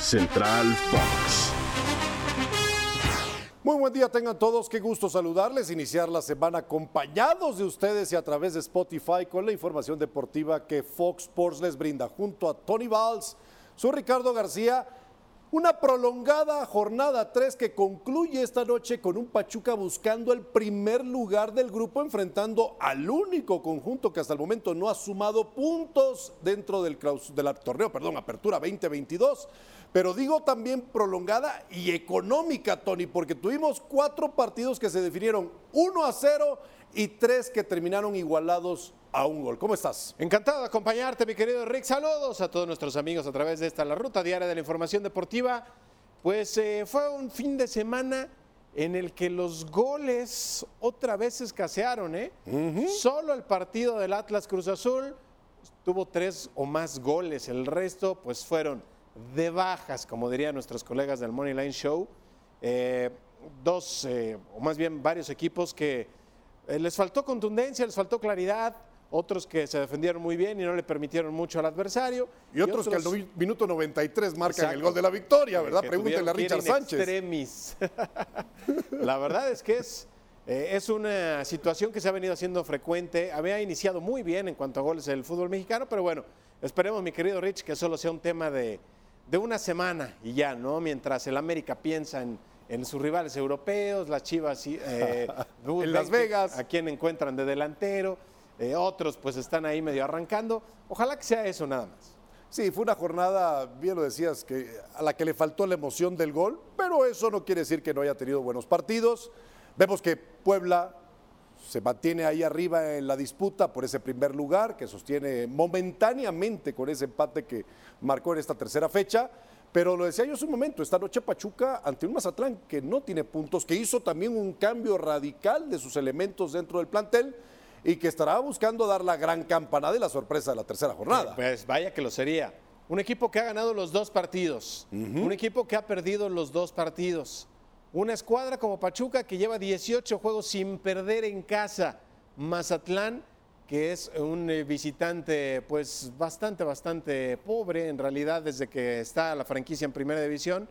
Central Fox. Muy buen día tengan todos, qué gusto saludarles, iniciar la semana acompañados de ustedes y a través de Spotify con la información deportiva que Fox Sports les brinda junto a Tony Valls, soy Ricardo García una prolongada jornada 3 que concluye esta noche con un Pachuca buscando el primer lugar del grupo, enfrentando al único conjunto que hasta el momento no ha sumado puntos dentro del, torneo, perdón, Apertura 2022. Pero digo también prolongada y económica, Tony, porque tuvimos cuatro partidos que se definieron 1 a 0 y tres que terminaron igualados a un gol. ¿Cómo estás? Encantado de acompañarte, mi querido Rick. Saludos a todos nuestros amigos a través de esta La Ruta Diaria de la Información Deportiva. Pues eh, fue un fin de semana en el que los goles otra vez escasearon, ¿eh? Solo el partido del Atlas Cruz Azul tuvo tres o más goles. El resto, pues fueron de bajas, como dirían nuestros colegas del Money Line Show. Eh, dos, eh, o más bien varios equipos que les faltó contundencia, les faltó claridad otros que se defendieron muy bien y no le permitieron mucho al adversario. Y, otros, que al minuto 93 marcan el gol de la victoria, ¿verdad? Pregúntenle a Richard Sánchez. la verdad es que es, eh, es una situación que se ha venido haciendo frecuente. Había iniciado muy bien en cuanto a goles el fútbol mexicano, pero bueno, esperemos, mi querido Rich, que solo sea un tema de, una semana y ya, ¿no? Mientras el América piensa en, sus rivales europeos, las Chivas eh, en Las Vegas, a quién encuentran de delantero. Eh, otros pues están ahí medio arrancando. Ojalá que sea eso nada más. Sí, fue una jornada, bien lo decías, que, a la que le faltó la emoción del gol, pero eso no quiere decir que no haya tenido buenos partidos. Vemos que Puebla se mantiene ahí arriba en la disputa por ese primer lugar, que sostiene momentáneamente con ese empate que marcó en esta tercera fecha. Pero lo decía yo hace un momento, esta noche Pachuca ante un Mazatlán que no tiene puntos, que hizo también un cambio radical de sus elementos dentro del plantel y que estará buscando dar la gran campanada y la sorpresa de la tercera jornada. Pues vaya que lo sería. Un equipo que ha ganado los dos partidos, un equipo que ha perdido los dos partidos, una escuadra como Pachuca que lleva 18 juegos sin perder en casa, Mazatlán que es un eh, visitante pues bastante, bastante pobre en realidad desde que está la franquicia en primera división.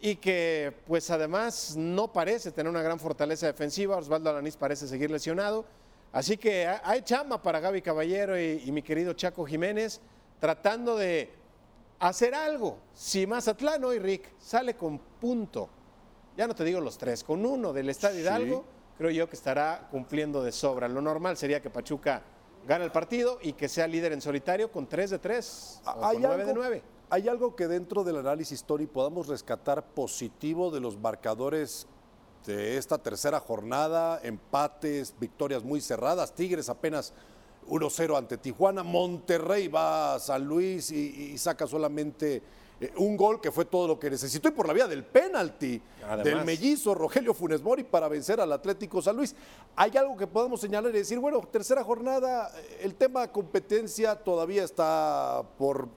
Y que pues además no parece tener una gran fortaleza defensiva, Osvaldo Alanís parece seguir lesionado, Así que hay chama para Gaby Caballero y, mi querido Chaco Jiménez tratando de hacer algo. Si Mazatlán hoy, Rick, sale con punto, ya no te digo los tres, con uno del Estadio Hidalgo, creo yo que estará cumpliendo de sobra. Lo normal sería que Pachuca gane el partido y que sea líder en solitario con tres de tres o con nueve de nueve. ¿Hay algo que dentro del análisis histórico podamos rescatar positivo de los marcadores de esta tercera jornada, empates, victorias muy cerradas, Tigres apenas 1-0 ante Tijuana, Monterrey va a San Luis y, saca solamente eh, un gol que fue todo lo que necesitó y por la vía del penalti del mellizo Rogelio Funes Mori para vencer al Atlético San Luis. ¿Hay algo que podamos señalar y decir, bueno, tercera jornada, el tema competencia todavía está por,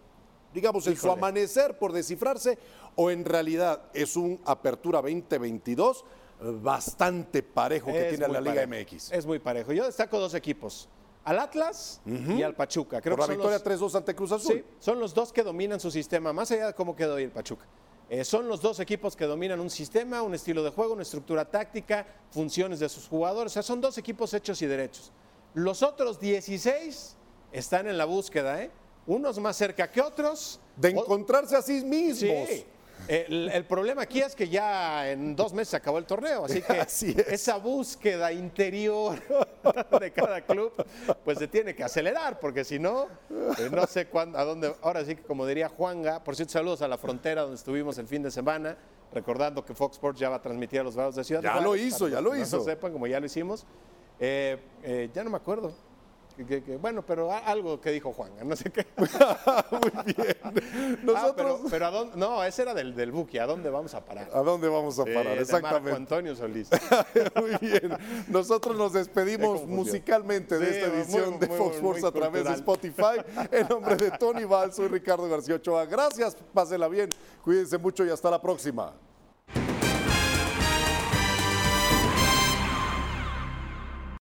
digamos, en su amanecer, por descifrarse, o en realidad es un apertura 2022? Bastante parejo que tiene la Liga MX. Es muy parejo. Yo destaco dos equipos. Al Atlas y al Pachuca. Creo Por la victoria 3-2 ante Cruz Azul. Sí, son los dos que dominan su sistema, más allá de cómo quedó ahí el Pachuca. Eh, son los dos equipos que dominan un sistema, un estilo de juego, una estructura táctica, funciones de sus jugadores. O sea, son dos equipos hechos y derechos. Los otros 16 están en la búsqueda, ¿eh? Unos más cerca que otros. De encontrarse a sí mismos. Sí. El, problema aquí es que ya en dos meses acabó el torneo, así que esa búsqueda interior de cada club, pues se tiene que acelerar, porque si no, eh, no sé cuándo, a dónde. Ahora sí que, como diría Juanga, por cierto, saludos a la frontera donde estuvimos el fin de semana, recordando que Fox Sports ya va a transmitir a los Bravos de Ciudad. Ya lo hizo, ya lo hizo. No sepan, como ya lo hicimos. Eh, eh, ya no me acuerdo bueno, pero algo que dijo Juan, no sé qué. Muy bien. Ah, Nosotros... pero, ¿a dónde? No, ese era del, del buque. ¿A dónde vamos a parar? ¿A dónde vamos a parar? Exactamente. Antonio Solís. muy bien. Nosotros nos despedimos musicalmente de esta edición de Fox Sports a través de Spotify. En nombre de Tony Val, soy Ricardo García Ochoa. Gracias, pásela bien. Cuídense mucho y hasta la próxima.